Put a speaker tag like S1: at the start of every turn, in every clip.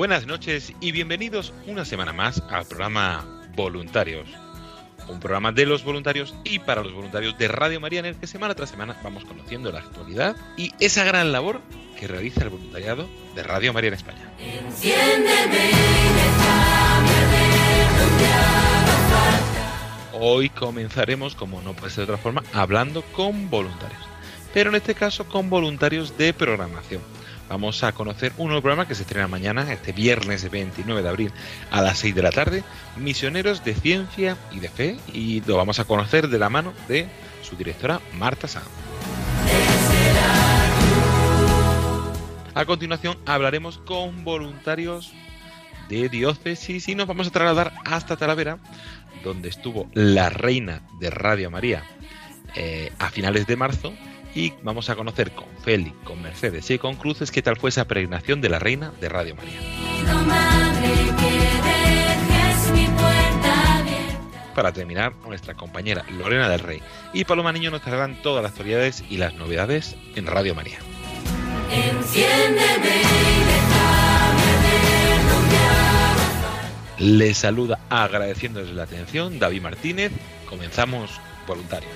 S1: Buenas noches y bienvenidos una semana más al programa Voluntarios. Un programa de los voluntarios y para los voluntarios de Radio María en el que semana tras semana vamos conociendo la actualidad y esa gran labor que realiza el voluntariado de Radio María en España. Hoy comenzaremos, como no puede ser de otra forma, hablando con voluntarios. Pero en este caso con voluntarios de programación. Vamos a conocer un nuevo programa que se estrena mañana, este viernes 29 de abril a las 6 de la tarde, Misioneros de Ciencia y de Fe, y lo vamos a conocer de la mano de su directora Marta Sanz. A continuación hablaremos con voluntarios de diócesis y nos vamos a trasladar hasta Talavera, donde estuvo la reina de Radio María eh, a finales de marzo y vamos a conocer con Félix, con Mercedes y con Cruces qué tal fue esa peregrinación de la reina de Radio María. Para terminar, nuestra compañera Lorena del Rey y Paloma Niño nos traerán todas las actualidades y las novedades en Radio María. Les saluda agradeciéndoles la atención David Martínez. Comenzamos voluntarios.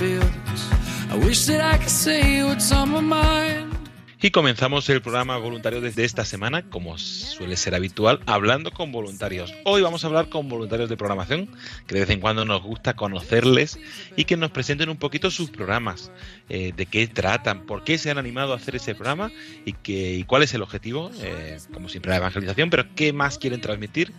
S2: I wish that I could what's on my mind.
S1: Y comenzamos el programa voluntario desde esta semana, como suele ser habitual, hablando con voluntarios. Hoy vamos a hablar con voluntarios de programación, que de vez en cuando nos gusta conocerles y que nos presenten un poquito sus programas, eh, de qué tratan, por qué se han animado a hacer ese programa y, que, y cuál es el objetivo, eh, como siempre la evangelización, pero qué más quieren transmitir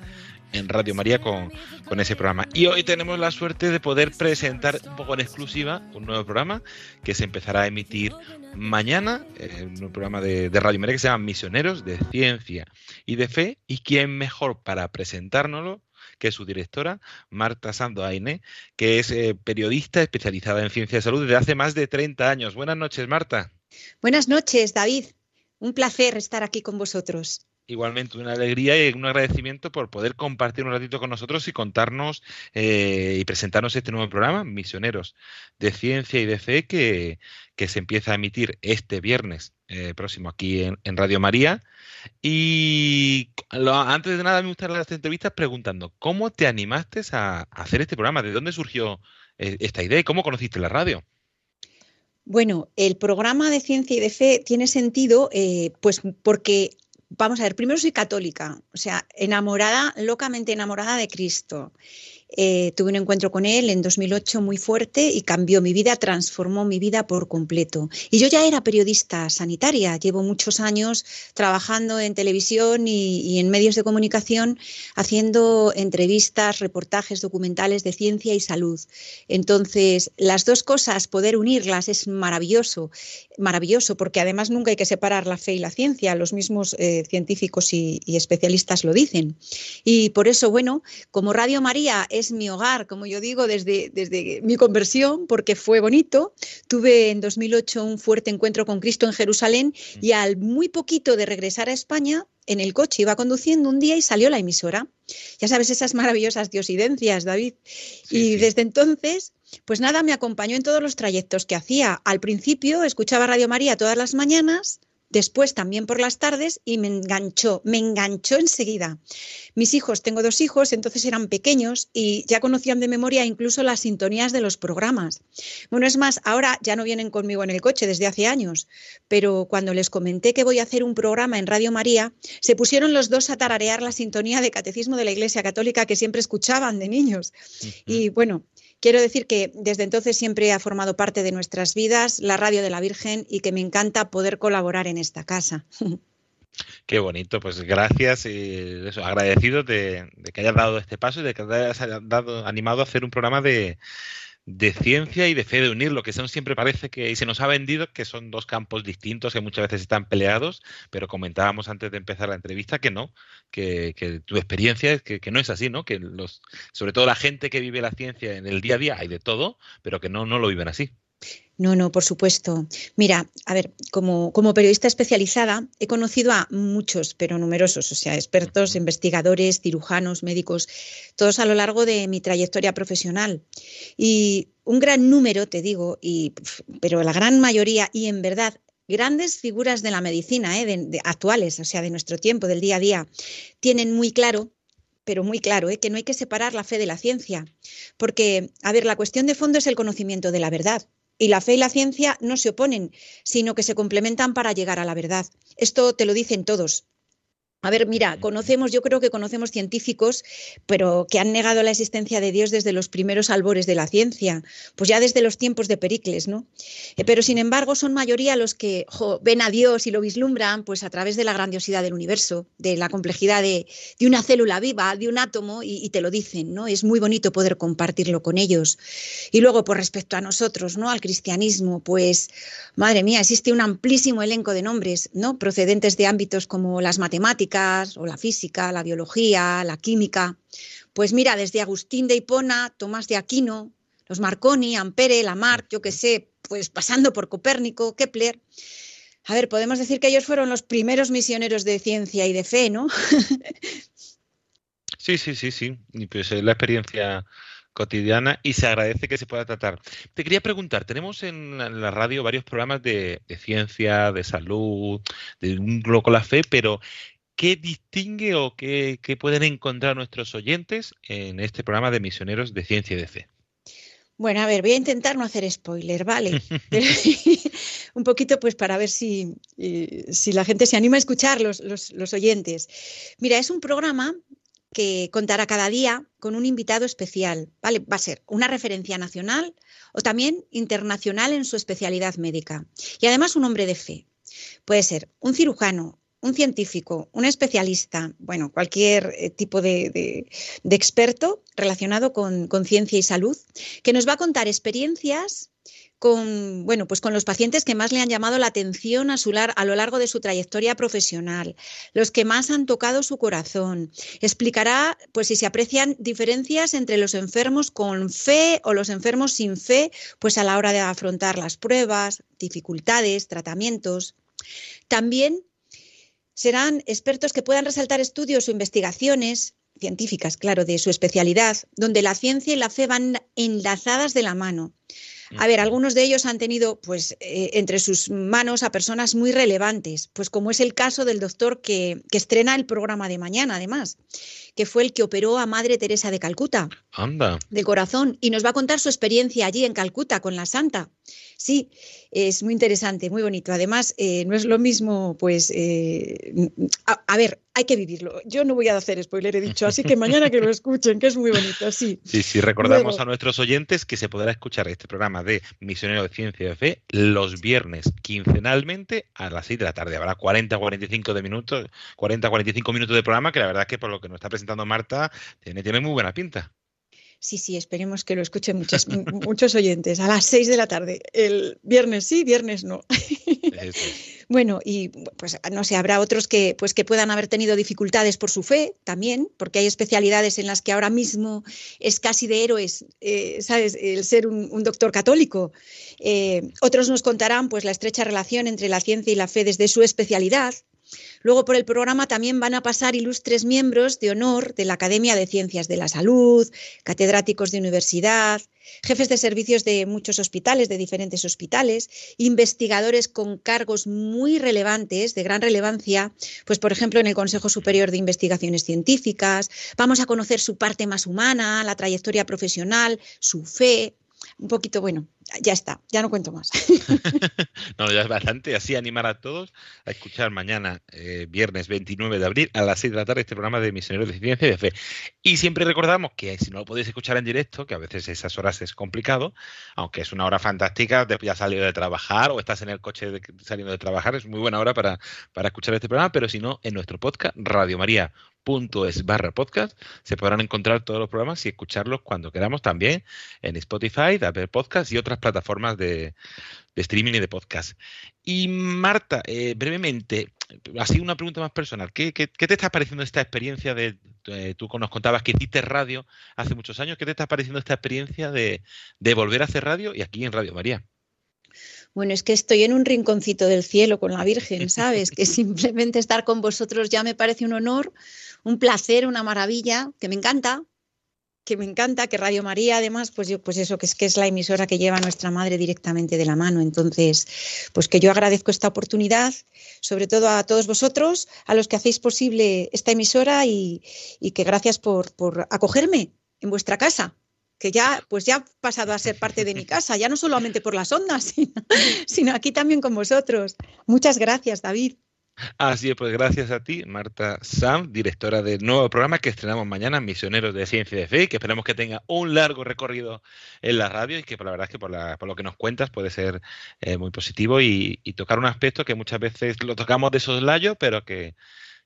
S1: en Radio María con, ese programa. Y hoy tenemos la suerte de poder presentar un poco en exclusiva un nuevo programa que se empezará a emitir mañana, eh, un programa de, Radio María que se llama Misioneros de Ciencia y de Fe. ¿Y quién mejor para presentárnoslo? que su directora, Marta Sando Aine, que es eh, periodista especializada en ciencia de salud desde hace más de 30 años. Buenas noches, Marta.
S3: Buenas noches, David. Un placer estar aquí con vosotros.
S1: Igualmente, una alegría y un agradecimiento por poder compartir un ratito con nosotros y contarnos eh, y presentarnos este nuevo programa, Misioneros de Ciencia y de Fe, que, que se empieza a emitir este viernes eh, próximo aquí en, Radio María. Y antes de nada, me gustaría las entrevistas preguntando, ¿cómo te animaste a, hacer este programa? ¿De dónde surgió eh, esta idea y cómo conociste la radio?
S3: Bueno, el programa de ciencia y de fe tiene sentido pues porque Vamos a ver, primero soy católica, o sea, enamorada, locamente enamorada de Cristo. Eh, tuve un encuentro con él en 2008 muy fuerte y cambió mi vida, transformó mi vida por completo. Y yo ya era periodista sanitaria, llevo muchos años trabajando en televisión y, y en medios de comunicación haciendo entrevistas, reportajes documentales de ciencia y salud. Entonces, las dos cosas, poder unirlas es maravilloso, maravilloso, porque además nunca hay que separar la fe y la ciencia, los mismos eh, científicos y, y especialistas lo dicen. Y por eso, bueno, como Radio María es mi hogar, como yo digo, desde, desde mi conversión, porque fue bonito, tuve en 2008 un fuerte encuentro con Cristo en Jerusalén y al muy poquito de regresar a España, en el coche iba conduciendo un día y salió la emisora. Ya sabes, esas maravillosas diosidencias, David. y
S1: sí.
S3: desde entonces, pues nada, me acompañó en todos los trayectos que hacía. Al principio escuchaba Radio María todas las mañanas, después también por las tardes y me enganchó, me enganchó enseguida. Mis hijos, tengo dos hijos, entonces eran pequeños y ya conocían de memoria incluso las sintonías de los programas. Bueno, es más, ahora ya no vienen conmigo en el coche desde hace años, pero cuando les comenté que voy a hacer un programa en Radio María, se pusieron los dos a tararear la sintonía de Catecismo de la Iglesia Católica que siempre escuchaban de niños. Y bueno, Quiero decir que desde entonces siempre ha formado parte de nuestras vidas la radio de la Virgen y que me encanta poder colaborar en esta casa.
S1: Qué bonito, pues gracias y eso, agradecido de, de que hayas dado este paso y de que te hayas dado, animado a hacer un programa de, de ciencia y de fe, de unir lo que son siempre parece que, y se nos ha vendido que son dos campos distintos que muchas veces están peleados, pero comentábamos antes de empezar la entrevista que no, que, tu experiencia es que, que, no es así, ¿no? Que los, sobre todo la gente que vive la ciencia en el día a día hay de todo, pero que no, no lo viven así.
S3: No, no, por supuesto. Mira, a ver, como, como, periodista especializada he conocido a muchos, pero numerosos, o sea, expertos, investigadores, cirujanos, médicos, todos a lo largo de mi trayectoria profesional. Y un gran número, te digo, y, pero la gran mayoría, y en verdad grandes figuras de la medicina, ¿eh? de, de, actuales, o sea, de nuestro tiempo, del día a día, tienen muy claro pero muy claro, ¿eh? que no hay que separar la fe de la ciencia, porque, a ver, la cuestión de fondo es el conocimiento de la verdad. Y la fe y la ciencia no se oponen, sino que se complementan para llegar a la verdad. Esto te lo dicen todos. A ver, mira, conocemos, yo creo que conocemos científicos, pero que han negado la existencia de Dios desde los primeros albores de la ciencia, pues ya desde los tiempos de Pericles, ¿no? Eh, pero sin embargo, son mayoría los que jo, ven a Dios y lo vislumbran, pues a través de la grandiosidad del universo, de la complejidad de, de una célula viva, de un átomo, y, y, te lo dicen, ¿no? Es muy bonito poder compartirlo con ellos. Y luego, por respecto a nosotros, ¿no? Al cristianismo, pues, madre mía, existe un amplísimo elenco de nombres, ¿no? Procedentes de ámbitos como las matemáticas, o la física, la biología, la química. Pues mira, desde Agustín de Hipona, Tomás de Aquino, los Marconi, Ampere, Lamarck, yo qué sé, pues pasando por Copérnico, Kepler. A ver, podemos decir que ellos fueron los primeros misioneros de ciencia y de fe, ¿no?
S1: sí, sí, sí, sí. Y pues es la experiencia cotidiana y se agradece que se pueda tratar. Te quería preguntar, tenemos en la radio varios programas de, de ciencia, de salud, de un globo con la fe, pero ¿qué distingue o qué, qué, pueden encontrar nuestros oyentes en este programa de misioneros de ciencia y de fe?
S3: Bueno, a ver, voy a intentar no hacer spoiler, ¿vale? un poquito pues para ver si, si, la gente se anima a escuchar, los, los, los oyentes. Mira, es un programa que contará cada día con un invitado especial, ¿vale? Va a ser una referencia nacional o también internacional en su especialidad médica. Y además un hombre de fe. Puede ser un cirujano, un científico, un especialista, bueno, cualquier eh, tipo de, experto relacionado con, ciencia y salud, que nos va a contar experiencias con, bueno, pues con los pacientes que más le han llamado la atención a, a lo largo de su trayectoria profesional, los que más han tocado su corazón. Explicará pues si se aprecian diferencias entre los enfermos con fe o los enfermos sin fe, pues a la hora de afrontar las pruebas, dificultades, tratamientos. También serán expertos que puedan resaltar estudios o investigaciones científicas, claro, de su especialidad, donde la ciencia y la fe van enlazadas de la mano. A ver, algunos de ellos han tenido pues eh, entre sus manos a personas muy relevantes, pues como es el caso del doctor que, que, estrena el programa de mañana, además, que fue el que operó a Madre Teresa de Calcuta.
S1: Anda.
S3: Del corazón. Y nos va a contar su experiencia allí en Calcuta con la Santa. Sí, es muy interesante, muy bonito. Además, eh, no es lo mismo, pues, eh, a, ver, hay que vivirlo. Yo no voy a hacer spoiler, he dicho, así que mañana que lo escuchen, que es muy bonito, sí.
S1: Sí, sí, recordamos a nuestros oyentes que se podrá escuchar este programa de Misionero de Ciencia y de Fe los viernes quincenalmente a las 6 de la tarde. Habrá 40 45 de minutos, 40 45 minutos de programa que la verdad es que por lo que nos está presentando Marta tiene, tiene muy buena pinta.
S3: Sí, sí, esperemos que lo escuchen muchos, muchos oyentes. A las 6 de la tarde. El viernes sí, viernes no. bueno, y pues no sé, habrá otros que, pues, que puedan haber tenido dificultades por su fe también, porque hay especialidades en las que ahora mismo es casi de héroes, eh, ¿sabes? El ser un, doctor católico. Eh, otros nos contarán pues la estrecha relación entre la ciencia y la fe desde su especialidad, Luego por el programa también van a pasar ilustres miembros de honor de la Academia de Ciencias de la Salud, catedráticos de universidad, jefes de servicios de muchos hospitales, de diferentes hospitales, investigadores con cargos muy relevantes, de gran relevancia, pues por ejemplo en el Consejo Superior de Investigaciones Científicas. Vamos a conocer su parte más humana, la trayectoria profesional, su fe, un poquito, bueno, ya está, ya no cuento más.
S1: no, ya es bastante. Así animar a todos a escuchar mañana, eh, viernes 29 de abril, a las 6 de la tarde, este programa de Misioneros de Ciencia y de Fe. Y siempre recordamos que si no lo podéis escuchar en directo, que a veces esas horas es complicado, aunque es una hora fantástica, ya has salido de trabajar o estás en el coche saliendo de trabajar, es muy buena hora para, para escuchar este programa, pero si no, en nuestro podcast, Radio María es barra podcast se podrán encontrar todos los programas y escucharlos cuando queramos también en Spotify, Apple Podcast y otras plataformas de, streaming y de podcast. Y Marta, eh, brevemente, así una pregunta más personal, ¿qué, te está pareciendo esta experiencia de, eh, tú nos contabas que hiciste radio hace muchos años, ¿qué te está pareciendo esta experiencia de, de volver a hacer radio y aquí en Radio María?
S3: Bueno, es que estoy en un rinconcito del cielo con la Virgen, ¿sabes? Que simplemente estar con vosotros ya me parece un honor, un placer, una maravilla, que me encanta, que me encanta, que Radio María, además, pues yo, pues eso, que es que es la emisora que lleva a nuestra madre directamente de la mano. Entonces, pues que yo agradezco esta oportunidad, sobre todo a todos vosotros, a los que hacéis posible esta emisora y, y que gracias por, por acogerme en vuestra casa que ya, pues ya ha pasado a ser parte de mi casa, ya no solamente por las ondas, sino, aquí también con vosotros. Muchas gracias, David.
S1: Así es, pues gracias a ti, Marta Sam, directora del nuevo programa que estrenamos mañana, Misioneros de Ciencia y de Fe, que esperamos que tenga un largo recorrido en la radio y que por la verdad es que por, lo que nos cuentas puede ser eh, muy positivo y, y, tocar un aspecto que muchas veces lo tocamos de soslayo, pero que,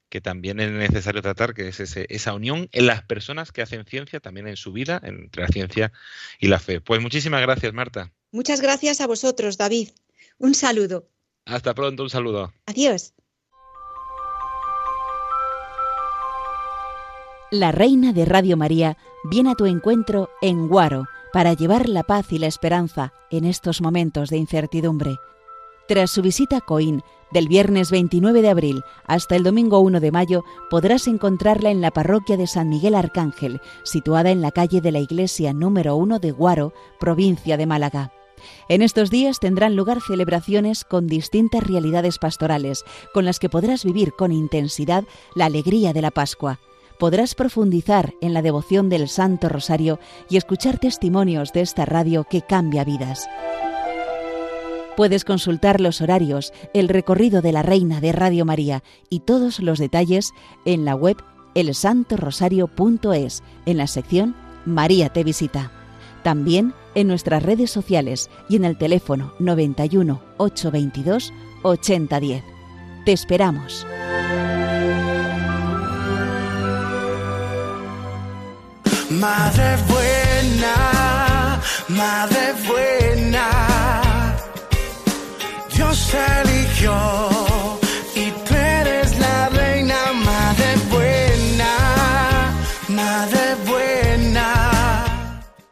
S1: que también es necesario tratar, que es esa unión en las personas que hacen ciencia, también en su vida, entre la ciencia y la fe. Pues muchísimas gracias, Marta.
S3: Muchas gracias a vosotros, David. Un saludo.
S1: Hasta pronto, un saludo.
S3: Adiós.
S4: La Reina de Radio María viene a tu encuentro en Guaro para llevar la paz y la esperanza en estos momentos de incertidumbre. Tras su visita a Coín, del viernes 29 de abril hasta el domingo 1 de mayo podrás encontrarla en la parroquia de San Miguel Arcángel, situada en la calle de la Iglesia número 1 de Guaro, provincia de Málaga. En estos días tendrán lugar celebraciones con distintas realidades pastorales, con las que podrás vivir con intensidad la alegría de la Pascua. Podrás profundizar en la devoción del Santo Rosario y escuchar testimonios de esta radio que cambia vidas. Puedes consultar los horarios, el recorrido de la Reina de Radio María y todos los detalles en la web elsantorosario.es, en la sección María te visita. También en nuestras redes sociales y en el teléfono 91 822 8010. Te esperamos.
S5: Madre buena, madre buena. Dios eligió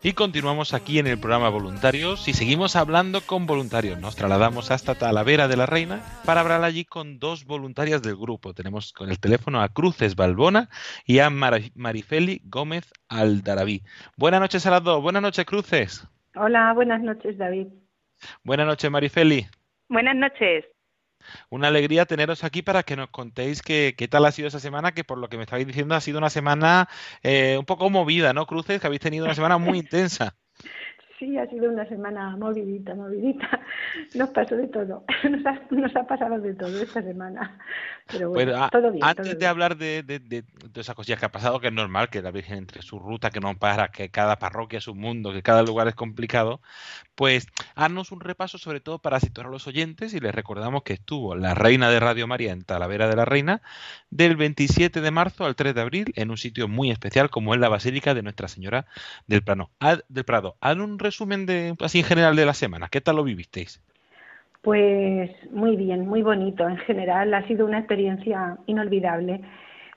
S5: Y
S1: continuamos aquí en el programa Voluntarios y seguimos hablando con voluntarios. Nos trasladamos hasta Talavera de la Reina para hablar allí con dos voluntarias del grupo. Tenemos con el teléfono a Cruces Balbona y a Marifeli Gómez Aldarabí. Buenas noches a las dos. Buenas noches, Cruces.
S6: Hola, buenas noches, David.
S1: Buenas noches, Marifeli.
S6: Buenas noches.
S1: Una alegría teneros aquí para que nos contéis qué, qué tal ha sido esa semana, que por lo que me estabais diciendo ha sido una semana eh, un poco movida, ¿no, Cruces? Que habéis tenido una semana muy intensa.
S6: Sí, ha sido una semana movidita, movidita. Nos pasó de todo. Nos ha, nos ha pasado de todo esta semana. Pero bueno,
S1: Pues, a-
S6: todo bien.
S1: antes
S6: todo
S1: de hablar de, de, de- de esas cosillas que ha pasado, que es normal, que la Virgen entre su ruta, que no para, que cada parroquia es un mundo, que cada lugar es complicado, pues haznos un repaso sobre todo para situar a los oyentes y les recordamos que estuvo la Reina de Radio María en Talavera de la Reina del 27 de marzo al 3 de abril en un sitio muy especial como es la Basílica de Nuestra Señora del del Prado. Haz un resumen de así en general de la semana. ¿Qué tal lo vivisteis?
S6: Pues muy bien, muy bonito. En general ha sido una experiencia inolvidable,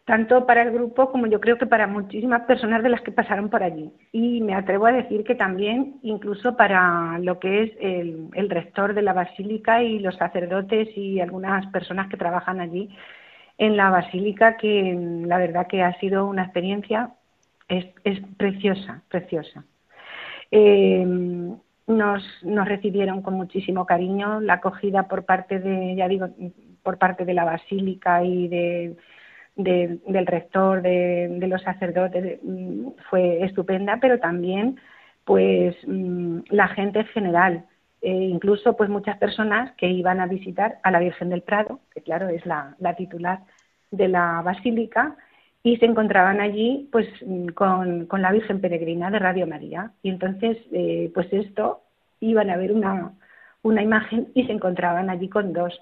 S6: tanto para el grupo como yo creo que para muchísimas personas de las que pasaron por allí. Y me atrevo a decir que también incluso para lo que es el, el rector de la basílica y los sacerdotes y algunas personas que trabajan allí en la basílica, que la verdad que ha sido una experiencia es, es preciosa, preciosa. Eh, nos, nos recibieron con muchísimo cariño, la acogida por parte de, ya digo, por parte de la basílica y de, de- del rector, de, de los sacerdotes, mm, fue estupenda, pero también pues mm, la gente en general, eh, incluso pues muchas personas que iban a visitar a la Virgen del Prado, que claro es la titular de la basílica, y se encontraban allí pues con, con la Virgen Peregrina de Radio María. Y entonces, eh, pues esto, iban a ver una, una imagen y se encontraban allí con dos.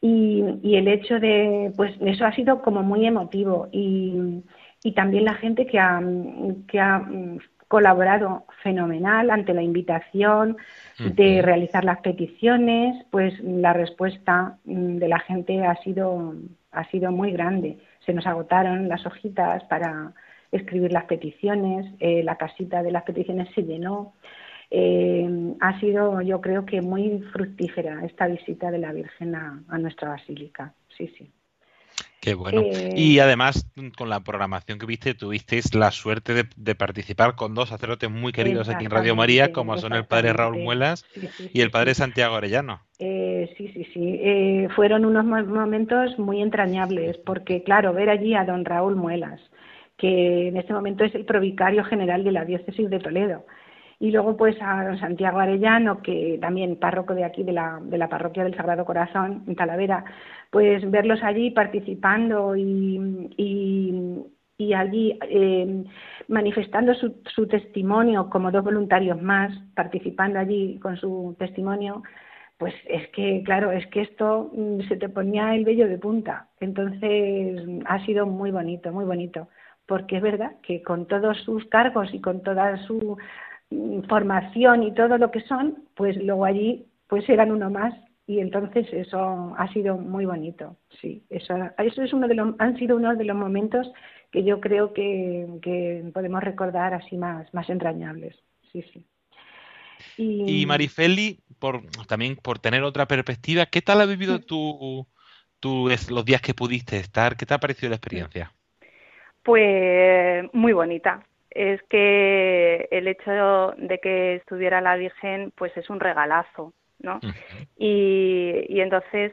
S6: Y, y el hecho de, pues eso ha sido como muy emotivo y, y también la gente que ha, que ha colaborado fenomenal ante la invitación de realizar las peticiones, pues la respuesta de la gente ha sido, ha sido muy grande. Se nos agotaron las hojitas para escribir las peticiones, eh, la casita de las peticiones se llenó. Eh, ha sido, yo creo que muy fructífera esta visita de la Virgen a, a nuestra basílica. Sí, sí.
S1: Qué bueno.
S6: Eh,
S1: Y además, con la programación que viste, tuvisteis la suerte de, de participar con dos sacerdotes muy queridos aquí en Radio María, como son el padre Raúl. Muelas
S6: Sí, sí,
S1: y el padre. Santiago Arellano.
S6: Eh, sí, sí, sí. Eh, fueron unos mo- momentos muy entrañables, porque, claro, ver allí a don Raúl Muelas, que en este momento es el provicario general de la diócesis de Toledo, y luego pues a Santiago Arellano, que también párroco de aquí de la, de la parroquia del Sagrado Corazón, en Talavera, pues verlos allí participando y, y, allí eh, manifestando su, su testimonio como dos voluntarios más, participando allí con su testimonio, pues es que, claro, es que esto mm, se te ponía el vello de punta. Entonces ha sido muy bonito, muy bonito, porque es verdad que con todos sus cargos y con toda su formación y todo lo que son, pues luego allí pues eran uno más y entonces eso ha sido muy bonito, sí. Eso, eso es uno de los, han sido uno de los momentos que yo creo que, que podemos recordar así más, más entrañables, sí, sí.
S1: Y Marifeli, por, también por tener otra perspectiva, ¿qué tal has vivido tú, tú los días que pudiste estar? ¿Qué te ha parecido la experiencia?
S7: Pues muy bonita. Es que el hecho de que estuviera la Virgen, pues es un regalazo, ¿no? Y, y entonces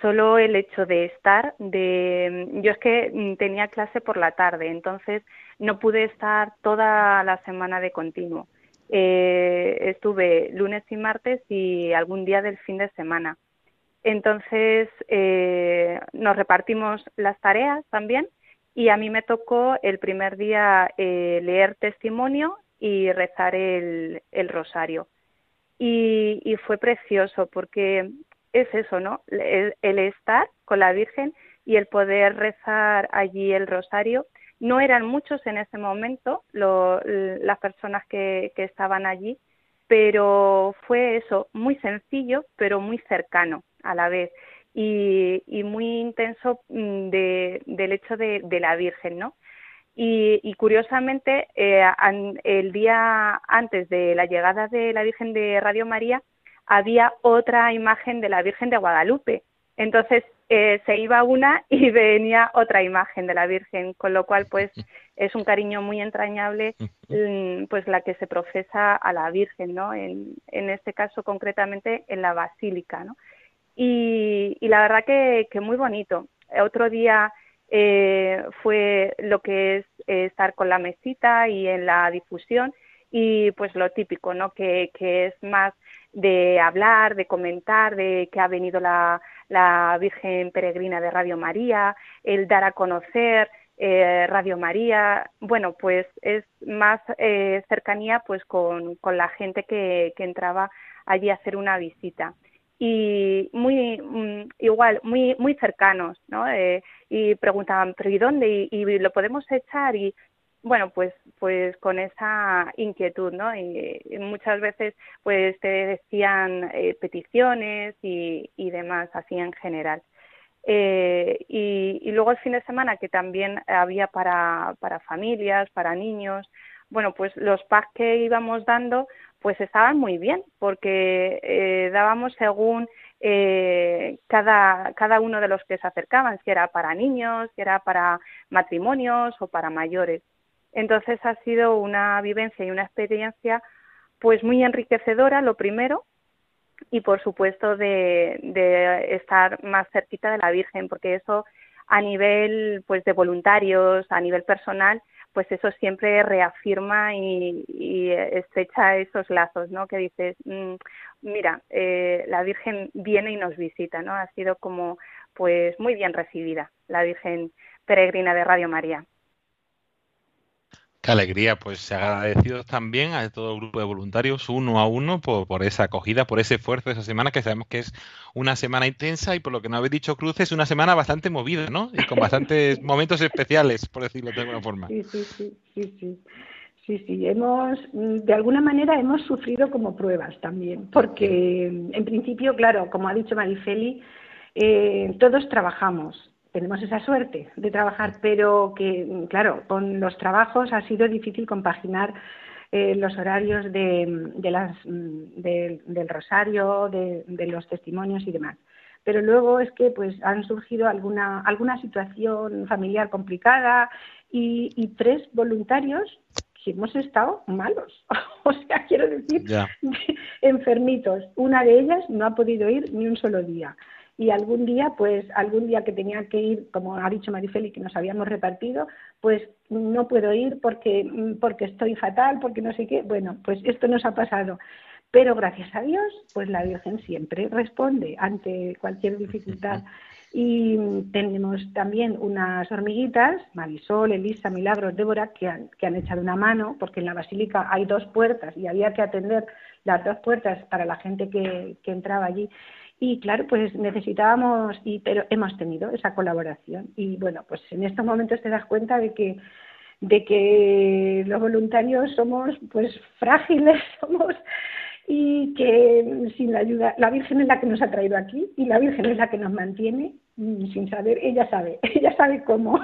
S7: solo el hecho de estar, de yo es que tenía clase por la tarde, entonces no pude estar toda la semana de continuo. Eh, estuve lunes y martes y algún día del fin de semana. Entonces eh, nos repartimos las tareas también y a mí me tocó el primer día eh, leer testimonio y rezar el, el rosario. Y, y fue precioso porque es eso, ¿no? El, estar con la Virgen y el poder rezar allí el rosario. No eran muchos en ese momento lo- las personas que estaban allí, pero fue eso, muy sencillo, pero muy cercano a la vez y, y muy intenso mm, de, del hecho de, de la Virgen, ¿no? Y, y curiosamente, eh, an- el día antes de la llegada de la Virgen de Radio María, había otra imagen de la Virgen de Guadalupe. Entonces eh, se iba una y venía otra imagen de la Virgen, con lo cual pues es un cariño muy entrañable mm, pues la que se profesa a la Virgen, ¿no? En, en este caso concretamente en la Basílica, ¿no? Y, y la verdad que, que muy bonito. Otro día eh, fue lo que es eh, estar con la mesita y en la difusión y pues lo típico, ¿no? Que, que es más de hablar, de comentar, de que ha venido la, la Virgen Peregrina de Radio María, el dar a conocer eh, Radio María, bueno, pues es más eh, cercanía pues con, con la gente que, que entraba allí a hacer una visita y muy mm, igual muy muy cercanos no eh, y preguntaban pero y dónde y, lo podemos echar y bueno pues pues con esa inquietud no y, y muchas veces pues te decían eh, peticiones y, y demás así en general. Eh, y, y luego el fin de semana que también había para para familias para niños bueno pues los packs que íbamos dando pues estaban muy bien, porque eh, dábamos según eh, cada, cada uno de los que se acercaban, si era para niños, si era para matrimonios o para mayores. Entonces ha sido una vivencia y una experiencia pues muy enriquecedora, lo primero, y por supuesto de, de estar más cerquita de la Virgen, porque eso a nivel pues de voluntarios, a nivel personal, pues eso siempre reafirma y, y estrecha esos lazos, ¿no? Que dices, mmm, mira, eh, la Virgen viene y nos visita, ¿no? Ha sido como, pues, muy bien recibida la Virgen peregrina de Radio María.
S1: Qué alegría, pues agradecidos también a todo el grupo de voluntarios, uno a uno, por, por, esa acogida, por ese esfuerzo de esa semana, que sabemos que es una semana intensa y por lo que no habéis dicho, Cruz, es una semana bastante movida, ¿no? Y con bastantes momentos especiales, por decirlo de alguna forma.
S6: Sí, sí, sí, sí, sí. Sí, sí, hemos, de alguna manera hemos sufrido como pruebas también, porque en principio, claro, como ha dicho Marifeli, eh, todos trabajamos, tenemos esa suerte de trabajar, pero que, claro, con los trabajos ha sido difícil compaginar eh, los horarios de, de las, de, del rosario, de, de, los testimonios y demás. Pero luego es que pues han surgido alguna, alguna situación familiar complicada y, y tres voluntarios que hemos estado malos. o sea, quiero decir, yeah. enfermitos. Una de ellas no ha podido ir ni un solo día y algún día, pues algún día que tenía que ir, como ha dicho Marifeli, que nos habíamos repartido, pues no puedo ir porque, porque estoy fatal, porque no sé qué. Bueno, pues esto nos ha pasado. Pero gracias a Dios, pues la Virgen siempre responde ante cualquier dificultad. Y tenemos también unas hormiguitas, Marisol, Elisa, Milagros, Débora, que han, que han echado una mano, porque en la basílica hay dos puertas y había que atender las dos puertas para la gente que, que entraba allí. Y claro, pues necesitábamos, y, pero hemos tenido esa colaboración. Y bueno, pues en estos momentos te das cuenta de que, de que los voluntarios somos pues frágiles, somos y que sin la ayuda, la Virgen es la que nos ha traído aquí y la Virgen es la que nos mantiene mm, sin saber, ella sabe, ella sabe cómo,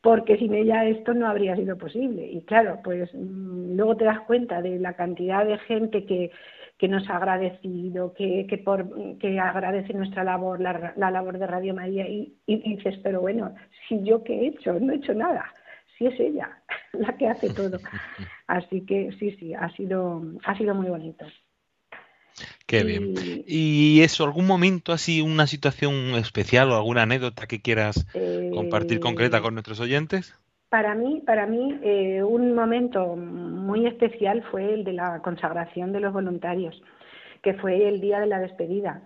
S6: porque sin ella esto no habría sido posible. Y claro, pues mm, luego te das cuenta de la cantidad de gente que, que nos ha agradecido, que, que, por, que agradece nuestra labor, la, la labor de Radio María, y, y, dices, pero bueno, si yo qué he hecho, no he hecho nada, si es ella la que hace todo. Así que sí, sí, ha sido, ha sido muy bonito.
S1: Qué bien. ¿Y eso, algún momento así, una situación especial o alguna anécdota que quieras eh, compartir concreta con nuestros oyentes?
S6: Para mí, para mí eh, un momento muy especial fue el de la consagración de los voluntarios, que fue el día de la despedida.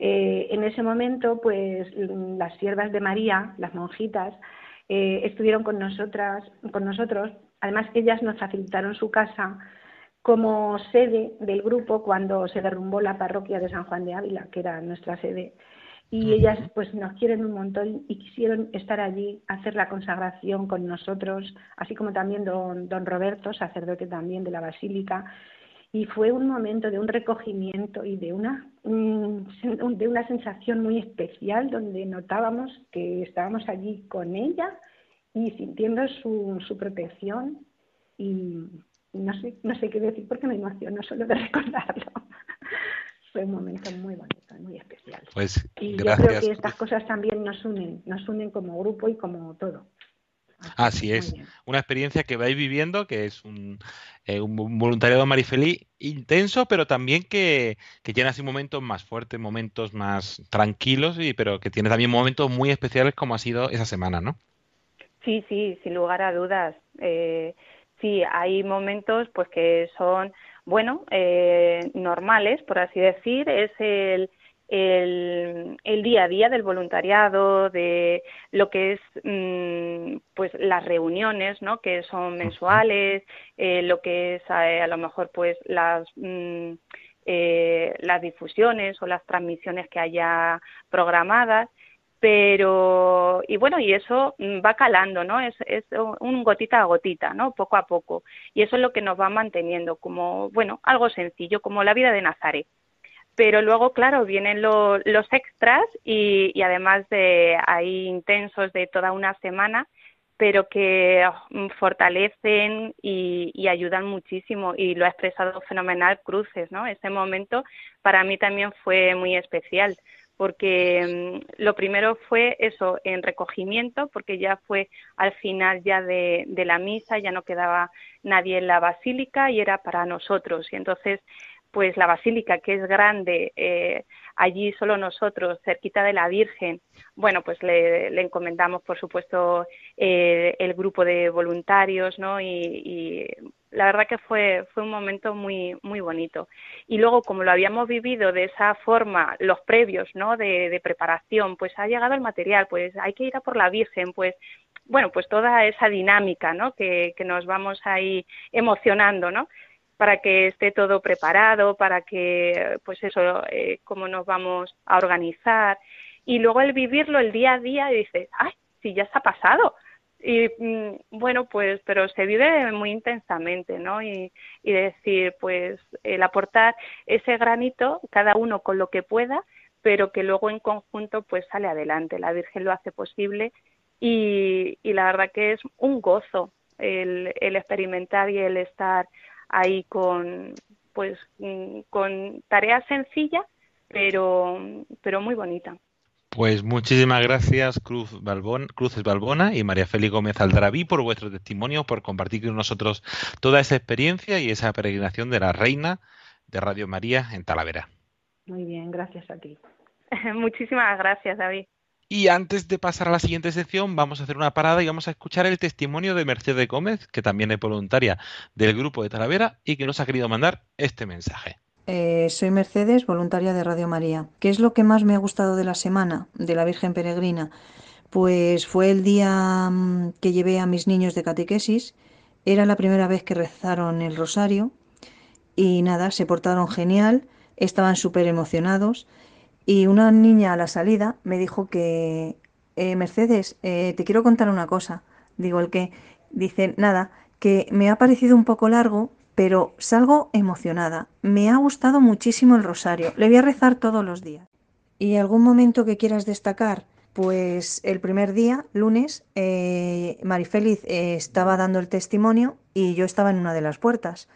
S6: Eh, en ese momento, pues las siervas de María, las monjitas, eh, estuvieron con nosotras, con nosotros. Además, ellas nos facilitaron su casa como sede del grupo cuando se derrumbó la parroquia de San Juan de Ávila, que era nuestra sede y ellas pues nos quieren un montón y quisieron estar allí, hacer la consagración con nosotros, así como también don, don Roberto, sacerdote también de la Basílica, y fue un momento de un recogimiento y de una, de una sensación muy especial donde notábamos que estábamos allí con ella y sintiendo su, su protección. Y no sé, no sé qué decir porque me emociono solo de recordarlo fue un momento muy bonito, muy especial.
S1: Pues,
S6: y
S1: gracias.
S6: yo creo que estas cosas también nos unen, nos unen como grupo y como todo.
S1: Así, Así es. una experiencia que vais viviendo, que es un, eh, un voluntariado marifeliz intenso, pero también que, que tiene así momentos más fuertes, momentos más tranquilos, y, pero que tiene también momentos muy especiales como ha sido esa semana, ¿no?
S7: Sí, sí, sin lugar a dudas. Eh, sí, hay momentos pues que son, bueno, eh, normales, por así decir. Es el, el, el, día a día del voluntariado, de lo que es mm, pues las reuniones, ¿no? Que son mensuales, eh, lo que es eh, a lo mejor pues las mm, eh, las difusiones o las transmisiones que haya programadas pero y bueno y eso mm, va calando no es, es un gotita a gotita no poco a poco. Y eso es lo que nos va manteniendo como bueno algo sencillo como la vida de Nazaret. Pero luego claro vienen los extras y, y, además de hay intensos de toda una semana pero que mm, fortalecen y, y, ayudan muchísimo. Y lo ha expresado fenomenal Cruces no ese momento para mí también fue muy especial porque mm, lo primero fue eso, en recogimiento, porque ya fue al final ya de, la misa, ya no quedaba nadie en la basílica y era para nosotros. Y entonces, pues la basílica, que es grande, eh, allí solo nosotros, cerquita de la Virgen, bueno, pues le, le encomendamos, por supuesto, eh, el grupo de voluntarios, ¿no? Y, y la verdad que fue, fue un momento muy, muy bonito. Y luego, como lo habíamos vivido de esa forma, los previos, ¿no? De, de, preparación, pues ha llegado el material, pues hay que ir a por la Virgen, pues, bueno, pues toda esa dinámica, ¿no? Que, que nos vamos ahí emocionando, ¿no? Para que esté todo preparado, para que, pues eso, eh, cómo nos vamos a organizar. Y luego el vivirlo el día a día y dices, ay, si ya está pasado y mm, bueno pues pero se vive muy intensamente no y, y decir pues el aportar ese granito cada uno con lo que pueda pero que luego en conjunto pues sale adelante. La Virgen lo hace posible y, y la verdad que es un gozo el, el experimentar y el estar ahí con pues mm, con tareas sencillas pero pero muy bonita
S1: pues muchísimas gracias Cruz Balbón, Cruces Balbona y María Félix Gómez Aldraví por vuestro testimonio, por compartir con nosotros toda esa experiencia y esa peregrinación de la Reina de Radio María en Talavera.
S6: Muy bien, gracias a ti.
S7: Muchísimas gracias, David.
S1: Y antes de pasar a la siguiente sección, vamos a hacer una parada y vamos a escuchar el testimonio de Mercedes Gómez, que también es voluntaria del grupo de Talavera y que nos ha querido mandar este mensaje.
S8: Eh, soy Mercedes, voluntaria de Radio María. ¿Qué es lo que más me ha gustado de la semana de la Virgen Peregrina? Pues fue el día mm, que llevé a mis niños de catequesis. Era la primera vez que rezaron el rosario y nada, se portaron genial, estaban súper emocionados y una niña a la salida me dijo que, eh, Mercedes, eh, te quiero contar una cosa. Digo, el que, dice, nada, que me ha parecido un poco largo, pero salgo emocionada. Me ha gustado muchísimo el rosario. Le voy a rezar todos los días. ¿Y algún momento que quieras destacar? Pues el primer día, lunes, eh, Marifeliz eh, estaba dando el testimonio y yo estaba en una de las puertas.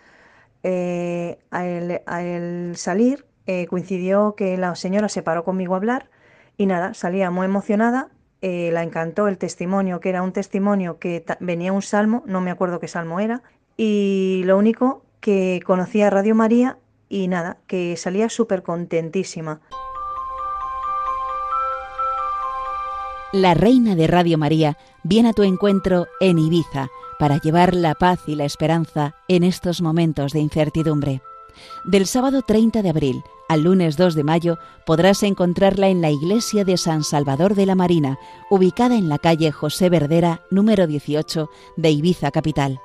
S8: Eh, al, al, salir eh, coincidió que la señora se paró conmigo a hablar y nada, salía muy emocionada. Eh, la encantó el testimonio, que era un testimonio que venía un salmo, no me acuerdo qué salmo era, y lo único que conocía Radio María y nada, que salía súper contentísima.
S4: La reina de Radio María viene a tu encuentro en Ibiza para llevar la paz y la esperanza en estos momentos de incertidumbre. Del sábado 30 de abril al lunes 2 de mayo podrás encontrarla en la iglesia de San Salvador de la Marina, ubicada en la calle José Verdera, número 18 de Ibiza Capital.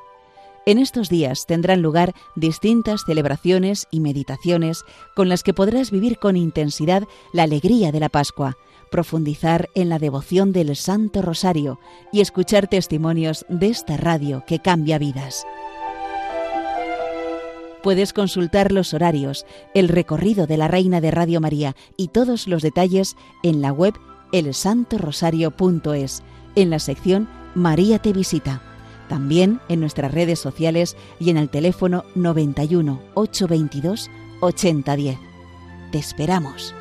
S4: En estos días tendrán lugar distintas celebraciones y meditaciones con las que podrás vivir con intensidad la alegría de la Pascua, profundizar en la devoción del Santo Rosario y escuchar testimonios de esta radio que cambia vidas. Puedes consultar los horarios, el recorrido de la Reina de Radio María y todos los detalles en la web elsantorosario.es, en la sección María te visita. También en nuestras redes sociales y en el teléfono 91 822 8010. Te esperamos.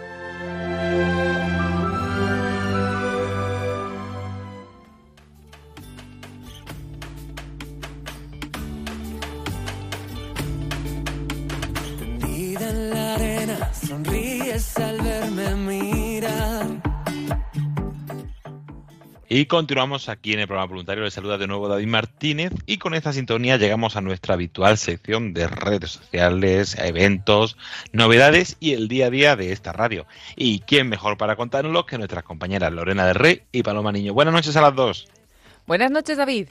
S1: Y continuamos aquí en el programa voluntario. Les saluda de nuevo David Martínez y con esta sintonía llegamos a nuestra habitual sección de redes sociales, eventos, novedades y el día a día de esta radio. ¿Y quién mejor para contárnoslo que nuestras compañeras Lorena del Rey y Paloma Niño? Buenas noches a las dos.
S9: Buenas noches, David.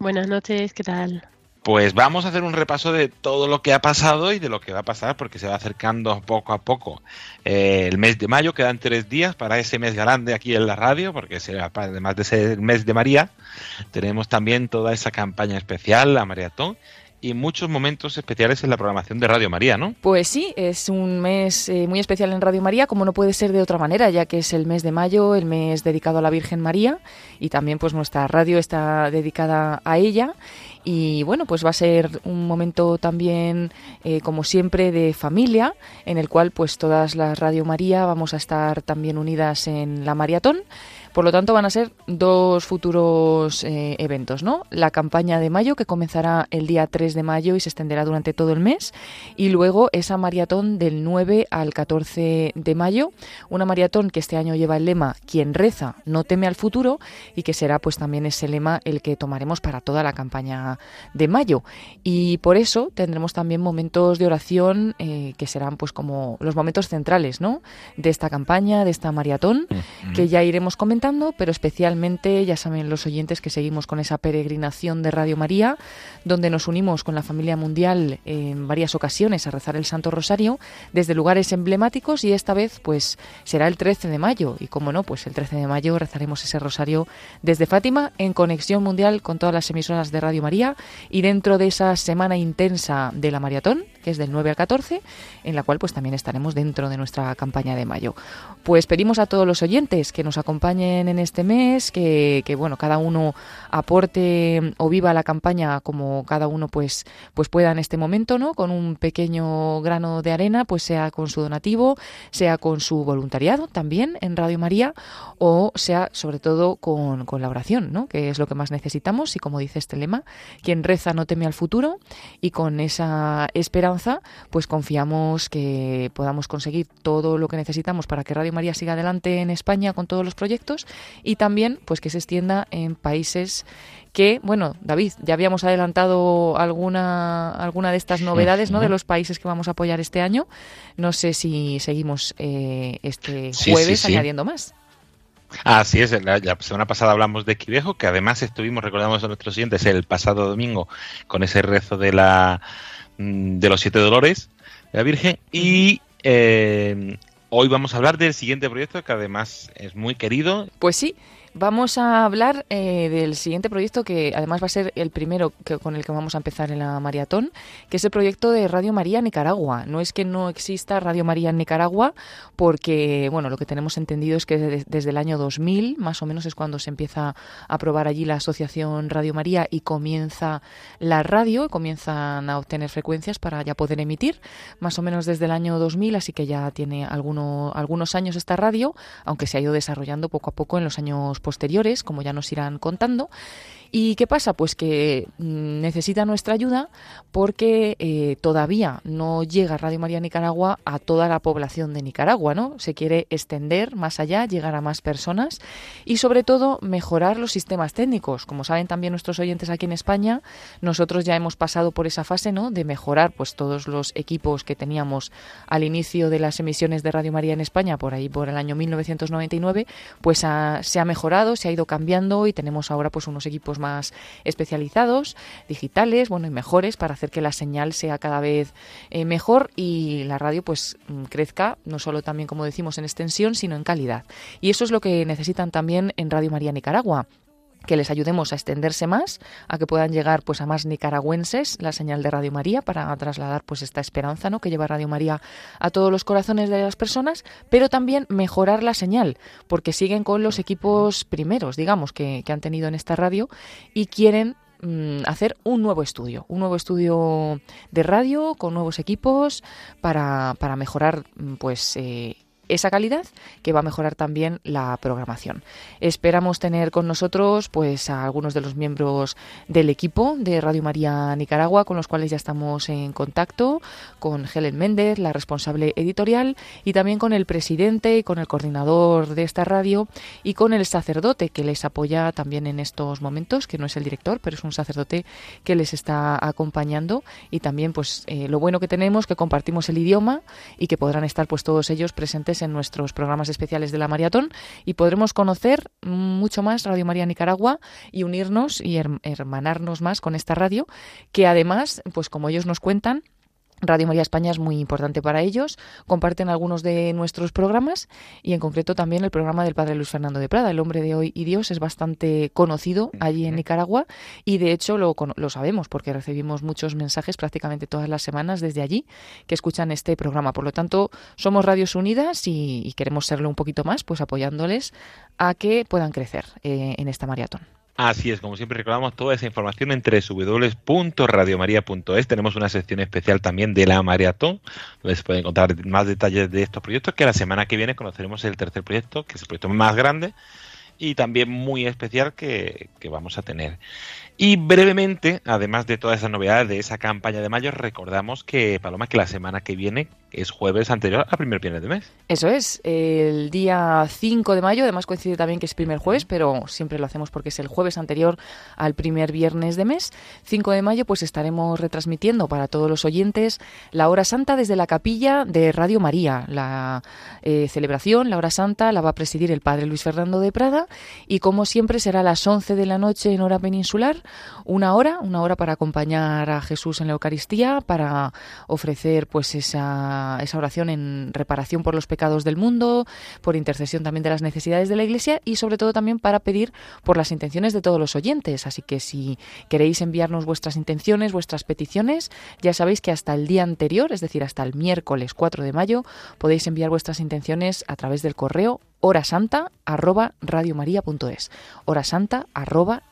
S10: Buenas noches, ¿qué tal?
S1: Pues vamos a hacer un repaso de todo lo que ha pasado y de lo que va a pasar, porque se va acercando poco a poco eh, el mes de mayo. Quedan tres días para ese mes grande aquí en la radio, porque será, además de ser el mes de María, tenemos también toda esa campaña especial, la maratón, y muchos momentos especiales en la programación de Radio María, ¿no?
S9: Pues sí, es un mes eh, muy especial en Radio María, como no puede ser de otra manera, ya que es el mes de mayo, el mes dedicado a la Virgen María, y también pues nuestra radio está dedicada a ella. Y bueno, pues va a ser un momento también, eh, como siempre, de familia, en el cual pues todas las Radio María vamos a estar también unidas en la maratón. Por lo tanto, van a ser dos futuros eh, eventos, ¿no? La campaña de mayo, que comenzará el día 3 de mayo y se extenderá durante todo el mes, y luego esa maratón del 9 al 14 de mayo, una maratón que este año lleva el lema Quien reza no teme al futuro y que será pues también ese lema el que tomaremos para toda la campaña de mayo. Y por eso tendremos también momentos de oración eh, que serán pues como los momentos centrales, ¿no? De esta campaña, de esta maratón, que ya iremos comentando pero especialmente, ya saben los oyentes que seguimos con esa peregrinación de Radio María, donde nos unimos con la familia mundial en varias ocasiones a rezar el Santo Rosario desde lugares emblemáticos y esta vez pues será el 13 de mayo y como no, pues el 13 de mayo rezaremos ese rosario desde Fátima en conexión mundial con todas las emisoras de Radio María y dentro de esa semana intensa de la maratón, que es del 9 al 14, en la cual pues también estaremos dentro de nuestra campaña de mayo. Pues pedimos a todos los oyentes que nos acompañen en este mes, que, que bueno, cada uno aporte o viva la campaña como cada uno pues, pues pueda en este momento, ¿no? Con un pequeño grano de arena, pues sea con su donativo, sea con su voluntariado también en Radio María, o sea sobre todo con, con la oración, ¿no? Que es lo que más necesitamos y como dice este lema, quien reza no teme al futuro y con esa esperanza pues confiamos que podamos conseguir todo lo que necesitamos para que Radio María siga adelante en España con todos los proyectos y también pues que se extienda en países que, bueno, David, ya habíamos adelantado alguna, alguna de estas novedades, ¿no? De los países que vamos a apoyar este año. No sé si seguimos eh, este jueves añadiendo más.
S1: Así es, la, la, semana pasada hablamos de Quivejo, que además estuvimos, recordamos a nuestros siguientes, el pasado domingo con ese rezo de la de los siete dolores de la Virgen y eh, hoy vamos a hablar del siguiente proyecto que además es muy querido.
S9: Pues sí, Vamos a hablar eh, del siguiente proyecto que además va a ser el primero que, con el que vamos a empezar en la maratón, que es el proyecto de Radio María Nicaragua. No es que no exista Radio María en Nicaragua, porque bueno, lo que tenemos entendido es que desde, el año 2000, más o menos es cuando se empieza a probar allí la asociación Radio María y comienza la radio, comienzan a obtener frecuencias para ya poder emitir, más o menos desde el año 2000, así que ya tiene alguno, algunos años esta radio, aunque se ha ido desarrollando poco a poco en los años posteriores, como ya nos irán contando. ¿Y qué pasa? Pues que mm, necesita nuestra ayuda porque eh, todavía no llega Radio María Nicaragua a toda la población de Nicaragua, ¿no? Se quiere extender más allá, llegar a más personas y sobre todo mejorar los sistemas técnicos. Como saben también nuestros oyentes aquí en España, nosotros ya hemos pasado por esa fase, ¿no? De mejorar pues todos los equipos que teníamos al inicio de las emisiones de Radio María en España, por ahí por el año 1999, pues se ha mejorado, se ha ido cambiando y tenemos ahora pues unos equipos más especializados, digitales, bueno, y mejores para hacer que la señal sea cada vez eh, mejor y la radio pues mm, crezca, no solo también como decimos en extensión, sino en calidad. Y eso es lo que necesitan también en Radio María Nicaragua que les ayudemos a extenderse más, a que puedan llegar pues a más nicaragüenses la señal de Radio María para trasladar pues esta esperanza, ¿no? que lleva Radio María a todos los corazones de las personas, pero también mejorar la señal, porque siguen con los equipos primeros, digamos, que, que han tenido en esta radio y quieren mm, hacer un nuevo estudio, un nuevo estudio de radio con nuevos equipos para, para mejorar pues eh, esa calidad que va a mejorar también la programación. Esperamos tener con nosotros pues a algunos de los miembros del equipo de Radio María Nicaragua con los cuales ya estamos en contacto, con Helen Méndez, la responsable editorial, y también con el presidente y con el coordinador de esta radio y con el sacerdote que les apoya también en estos momentos, que no es el director, pero es un sacerdote que les está acompañando y también pues eh, lo bueno que tenemos que compartimos el idioma y que podrán estar pues todos ellos presentes en nuestros programas especiales de la maratón y podremos conocer mucho más Radio María Nicaragua y unirnos y hermanarnos más con esta radio que además pues como ellos nos cuentan Radio María España es muy importante para ellos, comparten algunos de nuestros programas y en concreto también el programa del Padre Luis Fernando de Prada, El hombre de hoy y Dios, es bastante conocido allí en Nicaragua y de hecho lo, lo sabemos porque recibimos muchos mensajes prácticamente todas las semanas desde allí que escuchan este programa. Por lo tanto, somos Radios Unidas y, queremos serlo un poquito más, pues apoyándoles a que puedan crecer eh, en esta maratón.
S1: Así es, como siempre recordamos toda esa información en www.radiomaria.es. Tenemos una sección especial también de la maratón, donde se pueden encontrar más detalles de estos proyectos, que la semana que viene conoceremos el tercer proyecto, que es el proyecto más grande y también muy especial que, que vamos a tener. Y brevemente, además de todas esas novedades de esa campaña de mayo, recordamos que, Paloma, que la semana que viene es jueves anterior al primer viernes de mes.
S9: Eso es, el día 5 de mayo, además coincide también que es primer jueves, pero siempre lo hacemos porque es el jueves anterior al primer viernes de mes. 5 de mayo, pues estaremos retransmitiendo para todos los oyentes la hora santa desde la capilla de Radio María. La eh, celebración, la hora santa, la va a presidir el padre Luis Fernando de Prada y como siempre será a las 11 de la noche en hora peninsular una hora, una hora para acompañar a Jesús en la Eucaristía, para ofrecer pues esa, esa oración en reparación por los pecados del mundo, por intercesión también de las necesidades de la Iglesia y sobre todo también para pedir por las intenciones de todos los oyentes. Así que si queréis enviarnos vuestras intenciones, vuestras peticiones, ya sabéis que hasta el día anterior, es decir, hasta el miércoles 4 de mayo, podéis enviar vuestras intenciones a través del correo horasanta arroba horasanta arroba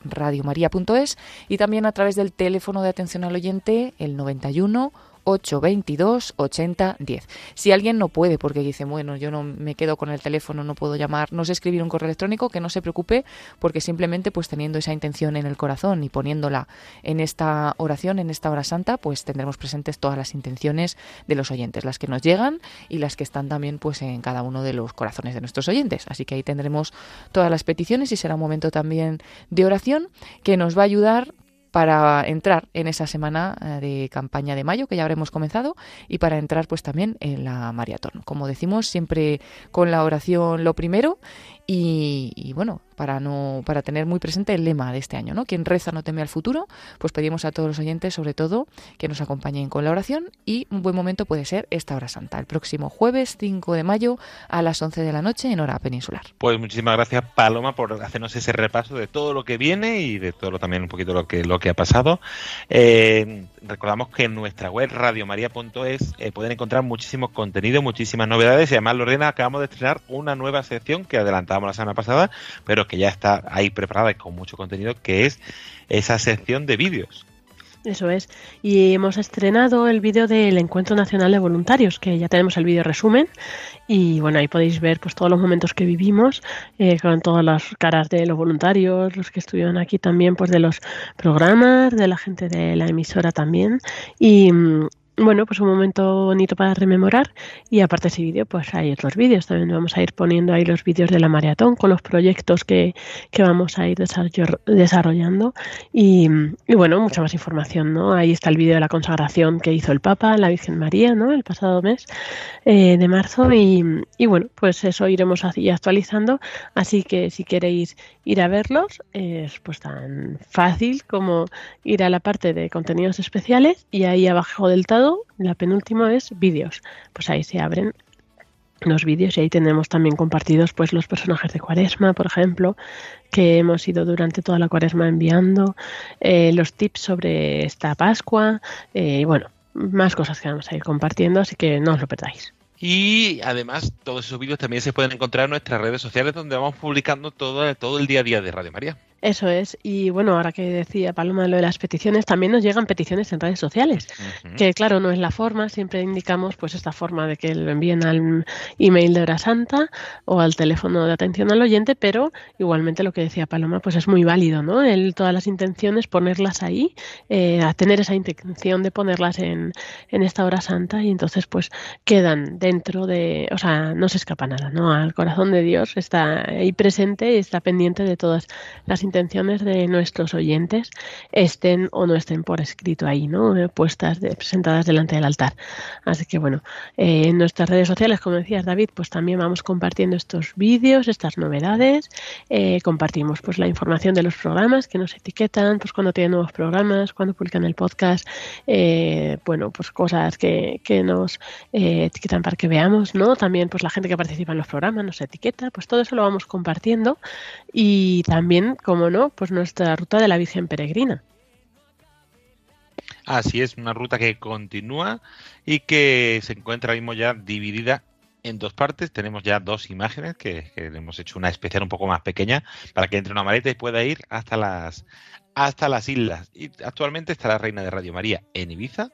S9: y también a través del teléfono de atención al oyente el 91 822 80 10. Si alguien no puede porque dice, bueno, yo no me quedo con el teléfono, no puedo llamar, no sé escribir un correo electrónico, que no se preocupe porque simplemente pues teniendo esa intención en el corazón y poniéndola en esta oración, en esta hora santa, pues tendremos presentes todas las intenciones de los oyentes, las que nos llegan y las que están también pues en cada uno de los corazones de nuestros oyentes. Así que ahí tendremos todas las peticiones y será un momento también de oración que nos va a ayudar para entrar en esa semana eh, de campaña de mayo que ya habremos comenzado y para entrar pues también en la maratón. Como decimos, siempre con la oración lo primero y, bueno, para no para tener muy presente el lema de este año, ¿no? Quien reza no teme al futuro, pues pedimos a todos los oyentes, sobre todo, que nos acompañen con la oración y un buen momento puede ser esta hora santa, el próximo jueves 5 de mayo a las 11 de la noche en hora peninsular.
S1: Pues muchísimas gracias Paloma por hacernos ese repaso de todo lo que viene y de todo lo, también un poquito lo que lo que ha pasado. Eh, recordamos que en nuestra web radiomaria.es eh, pueden encontrar muchísimos contenidos, muchísimas novedades y además Lorena acabamos de estrenar una nueva sección que adelantamos la semana pasada, pero que ya está ahí preparada y con mucho contenido, que es esa sección de vídeos.
S10: Eso es. Y hemos estrenado el vídeo del Encuentro Nacional de Voluntarios, que ya tenemos el vídeo resumen. Y bueno, ahí podéis ver pues todos los momentos que vivimos, eh, con todas las caras de los voluntarios, los que estuvieron aquí también, pues de los programas, de la gente de la emisora también. Y, bueno, pues un momento bonito para rememorar y aparte de ese vídeo, pues hay otros vídeos. También vamos a ir poniendo ahí los vídeos de la maratón con los proyectos que, que vamos a ir desarrollando y, y, bueno, mucha más información, ¿no? Ahí está el vídeo de la consagración que hizo el Papa, la Virgen María, ¿no? El pasado mes eh, de marzo y, y, bueno, pues eso iremos así actualizando. Así que si queréis ir a verlos, es pues tan fácil como ir a la parte de contenidos especiales y ahí abajo del todo la penúltima es vídeos. Pues ahí se abren los vídeos y ahí tenemos también compartidos pues los personajes de Cuaresma, por ejemplo, que hemos ido durante toda la Cuaresma enviando, eh, los tips sobre esta Pascua eh, y bueno, más cosas que vamos a ir compartiendo, así que no os lo perdáis.
S1: Y además todos esos vídeos también se pueden encontrar en nuestras redes sociales donde vamos publicando todo, todo el día a día de Radio María.
S10: Eso es. Y bueno, ahora que decía Paloma lo de las peticiones, también nos llegan peticiones en redes sociales. Que claro, no es la forma, siempre indicamos pues esta forma de que lo envíen al email de Hora Santa o al teléfono de atención al oyente, pero igualmente lo que decía Paloma, pues es muy válido, ¿no? El, todas las intenciones, ponerlas ahí, eh, a tener esa intención de ponerlas en, en esta Hora Santa y entonces pues quedan dentro de, o sea, no se escapa nada, ¿no? Al corazón de Dios está ahí presente y está pendiente de todas las intenciones intenciones de nuestros oyentes estén o no estén por escrito ahí, ¿no? Eh, puestas, de, presentadas delante del altar. Así que bueno, eh, en nuestras redes sociales, como decías David, pues también vamos compartiendo estos vídeos, estas novedades, eh, compartimos pues la información de los programas que nos etiquetan, pues cuando tienen nuevos programas, cuando publican el podcast, bueno, pues cosas que, que nos etiquetan para que veamos, ¿no? También pues la gente que participa en los programas nos etiqueta, pues todo eso lo vamos compartiendo y también como no, pues nuestra ruta de la Virgen Peregrina.
S1: Así es, una ruta que continúa y que se encuentra mismo ya dividida en dos partes. Tenemos ya dos imágenes que, que, hemos hecho una especial un poco más pequeña para que entre una maleta y pueda ir hasta las hasta las islas. Y actualmente está la Reina de Radio María en Ibiza,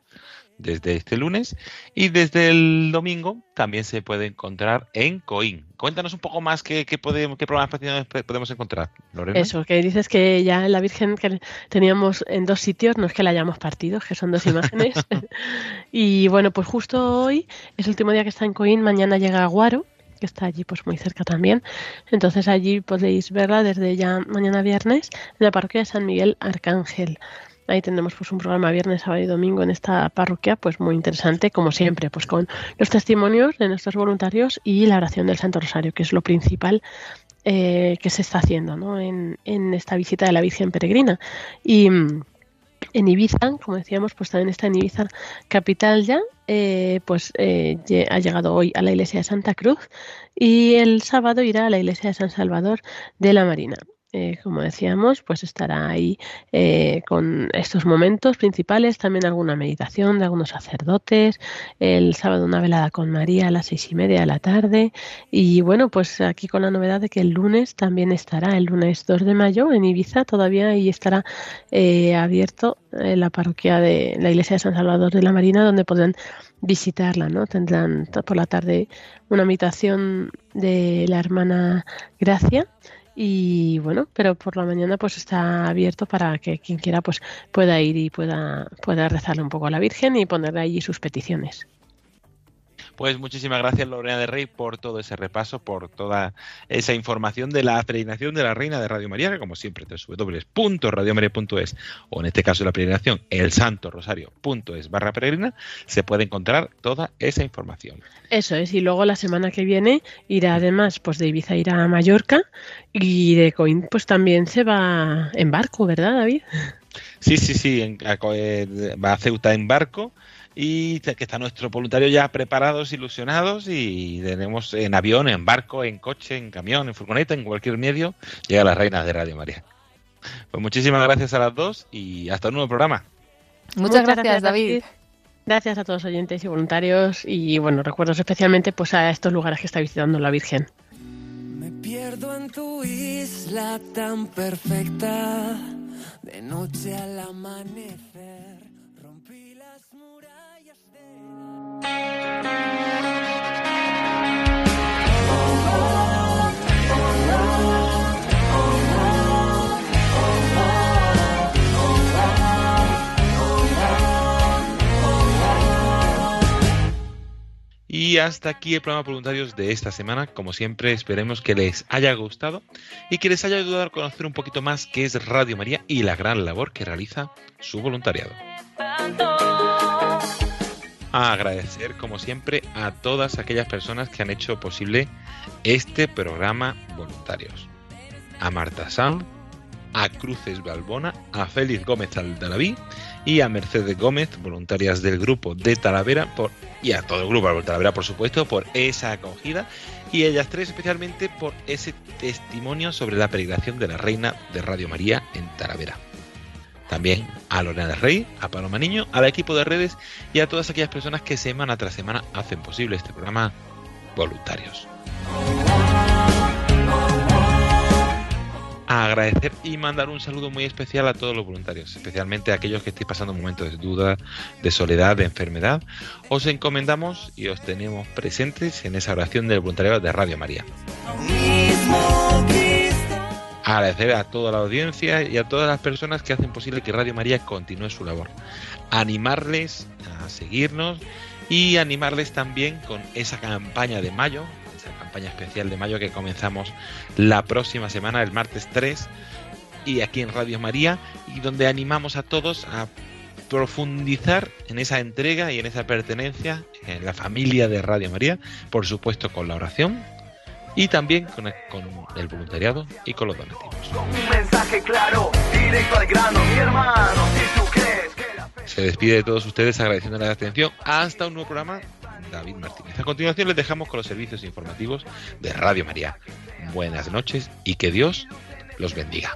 S1: desde este lunes y desde el domingo también se puede encontrar en Coín. Cuéntanos un poco más qué, qué, podemos, qué programas podemos encontrar, Lorena.
S10: Eso, que dices que ya la Virgen que teníamos en dos sitios, no es que la hayamos partido, que son dos imágenes. y bueno, pues justo hoy es el último día que está en Coín, mañana llega a Guaro, que está allí pues muy cerca también. Entonces allí podéis verla desde ya mañana viernes en la parroquia de San Miguel Arcángel. Ahí tendremos pues un programa viernes, sábado y domingo en esta parroquia, pues muy interesante, como siempre, pues con los testimonios de nuestros voluntarios y la oración del Santo Rosario, que es lo principal eh, que se está haciendo ¿no? en, en esta visita de la Virgen Peregrina. Y mm, en Ibiza, como decíamos, pues también está en Ibiza capital ya, eh, pues eh, ha llegado hoy a la iglesia de Santa Cruz y el sábado irá a la iglesia de San Salvador de la Marina. Eh, como decíamos, pues estará ahí eh, con estos momentos principales, también alguna meditación de algunos sacerdotes, el sábado una velada con María a las seis y media de la tarde y bueno, pues aquí con la novedad de que el lunes también estará, el lunes 2 de mayo en Ibiza todavía y estará eh, abierto la parroquia de la iglesia de San Salvador de la Marina donde podrán visitarla, ¿no? Tendrán por la tarde una meditación de la hermana Gracia y bueno, pero por la mañana pues está abierto para que quien quiera pues pueda ir y pueda, pueda rezarle un poco a la Virgen y ponerle allí sus peticiones.
S1: Pues muchísimas gracias Lorena de Rey por todo ese repaso, por toda esa información de la peregrinación de la Reina de Radio María, que como siempre www.radiomaria.es o en este caso la peregrinación el santo rosario.es barra peregrina, se puede encontrar toda esa información.
S10: Eso es, y luego la semana que viene irá además pues de Ibiza irá a Mallorca y de Coín pues también se va en barco, ¿verdad David?
S1: Sí, sí, sí, en, eh, va a Ceuta en barco y que está nuestro voluntario ya preparados, ilusionados y tenemos en avión, en barco, en coche, en camión, en furgoneta, en cualquier medio, llega la reina de Radio María. Pues muchísimas gracias a las dos y hasta un nuevo programa.
S9: Muchas, gracias, David.
S10: Gracias a todos los oyentes y voluntarios y bueno, recuerdos especialmente pues a estos lugares que está visitando la Virgen.
S5: Me pierdo en tu isla tan perfecta, de noche al amanecer.
S1: Y hasta aquí el programa voluntarios de esta semana. Como siempre, esperemos que les haya gustado y que les haya ayudado a conocer un poquito más qué es Radio María y la gran labor que realiza su voluntariado. Agradecer, como siempre, a todas aquellas personas que han hecho posible este programa voluntarios. A Marta Sanz, a Cruces Balbona, a Félix Gómez Aldalaví y a Mercedes Gómez, voluntarias del grupo de Talavera, y a todo el grupo de Talavera, por supuesto, por esa acogida, y ellas tres especialmente por ese testimonio sobre la peregrinación de la Reina de Radio María en Talavera. También a Lorena Rey, a Paloma Niño, al equipo de redes y a todas aquellas personas que semana tras semana hacen posible este programa voluntarios. Agradecer y mandar un saludo muy especial a todos los voluntarios, especialmente a aquellos que estéis pasando momentos de duda, de soledad, de enfermedad. Os encomendamos y os tenemos presentes en esa oración del voluntariado de Radio María. Agradecer a toda la audiencia y a todas las personas que hacen posible que Radio María continúe su labor. Animarles a seguirnos y animarles también con esa campaña de mayo, esa campaña especial de mayo que comenzamos la próxima semana, el martes 3, y aquí en Radio María, y donde animamos a todos a profundizar en esa entrega y en esa pertenencia en la familia de Radio María, por supuesto con la oración y también con el, con el voluntariado y con los donativos. Se despide de todos ustedes agradeciendo la atención. Hasta un nuevo programa, David Martínez. A continuación les dejamos con los servicios informativos de Radio María. Buenas noches y que Dios los bendiga.